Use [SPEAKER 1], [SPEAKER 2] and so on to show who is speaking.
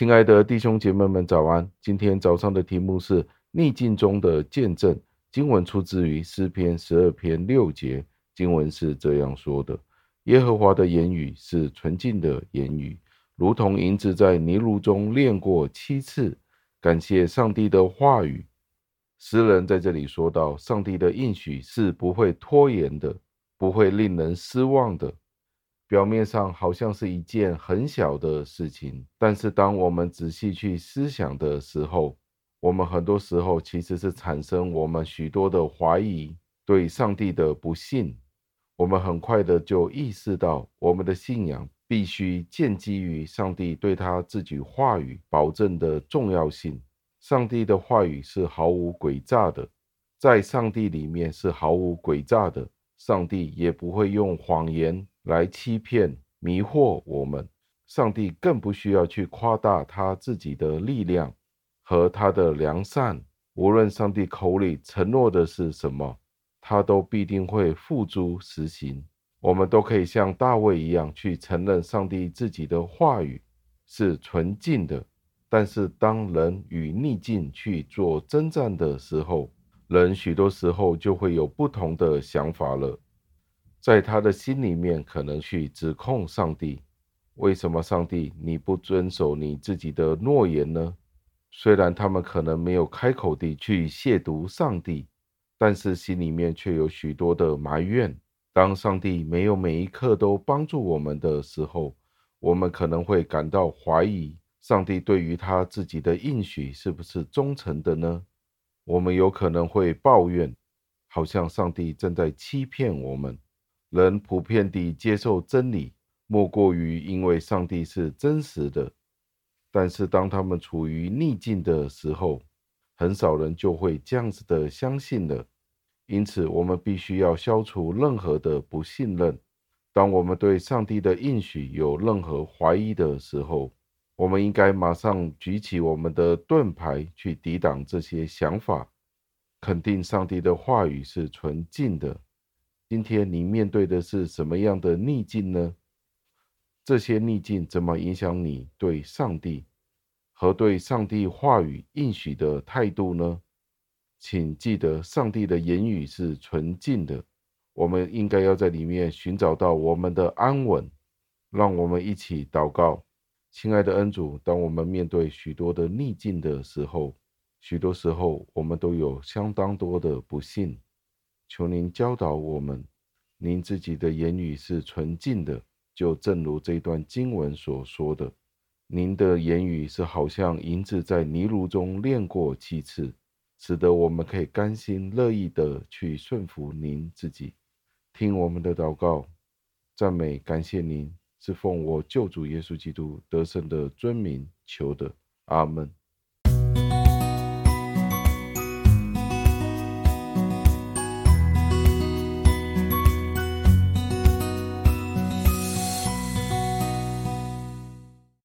[SPEAKER 1] 亲爱的弟兄姐妹们，早安！今天早上的题目是逆境中的见证。经文出自于诗篇十二篇六节，经文是这样说的：耶和华的言语是纯净的言语，如同银子在泥炉中炼过七次。感谢上帝的话语。诗人在这里说到，上帝的应许是不会拖延的，不会令人失望的。表面上好像是一件很小的事情，但是当我们仔细去思想的时候，我们很多时候其实是产生我们许多的怀疑，对上帝的不信。我们很快的就意识到，我们的信仰必须建基于上帝对他自己话语保证的重要性。上帝的话语是毫无诡诈的，在上帝里面是毫无诡诈的，上帝也不会用谎言。来欺骗、迷惑我们，上帝更不需要去夸大他自己的力量和他的良善。无论上帝口里承诺的是什么，他都必定会付诸实行。我们都可以像大卫一样去承认上帝自己的话语是纯净的。但是，当人与逆境去做征战的时候，人许多时候就会有不同的想法了。在他的心里面，可能去指控上帝：为什么上帝你不遵守你自己的诺言呢？虽然他们可能没有开口地去亵渎上帝，但是心里面却有许多的埋怨。当上帝没有每一刻都帮助我们的时候，我们可能会感到怀疑：上帝对于他自己的应许是不是忠诚的呢？我们有可能会抱怨，好像上帝正在欺骗我们。人普遍地接受真理，莫过于因为上帝是真实的。但是当他们处于逆境的时候，很少人就会这样子的相信了。因此，我们必须要消除任何的不信任。当我们对上帝的应许有任何怀疑的时候，我们应该马上举起我们的盾牌去抵挡这些想法，肯定上帝的话语是纯净的。今天你面对的是什么样的逆境呢？这些逆境怎么影响你对上帝和对上帝话语应许的态度呢？请记得，上帝的言语是纯净的，我们应该要在里面寻找到我们的安稳。让我们一起祷告，亲爱的恩主，当我们面对许多的逆境的时候，许多时候我们都有相当多的不幸。求您教导我们，您自己的言语是纯净的，就正如这段经文所说的，您的言语是好像银子在泥炉中炼过七次，使得我们可以甘心乐意的去顺服您自己。听我们的祷告，赞美感谢您，是奉我救主耶稣基督得胜的尊名求的，阿门。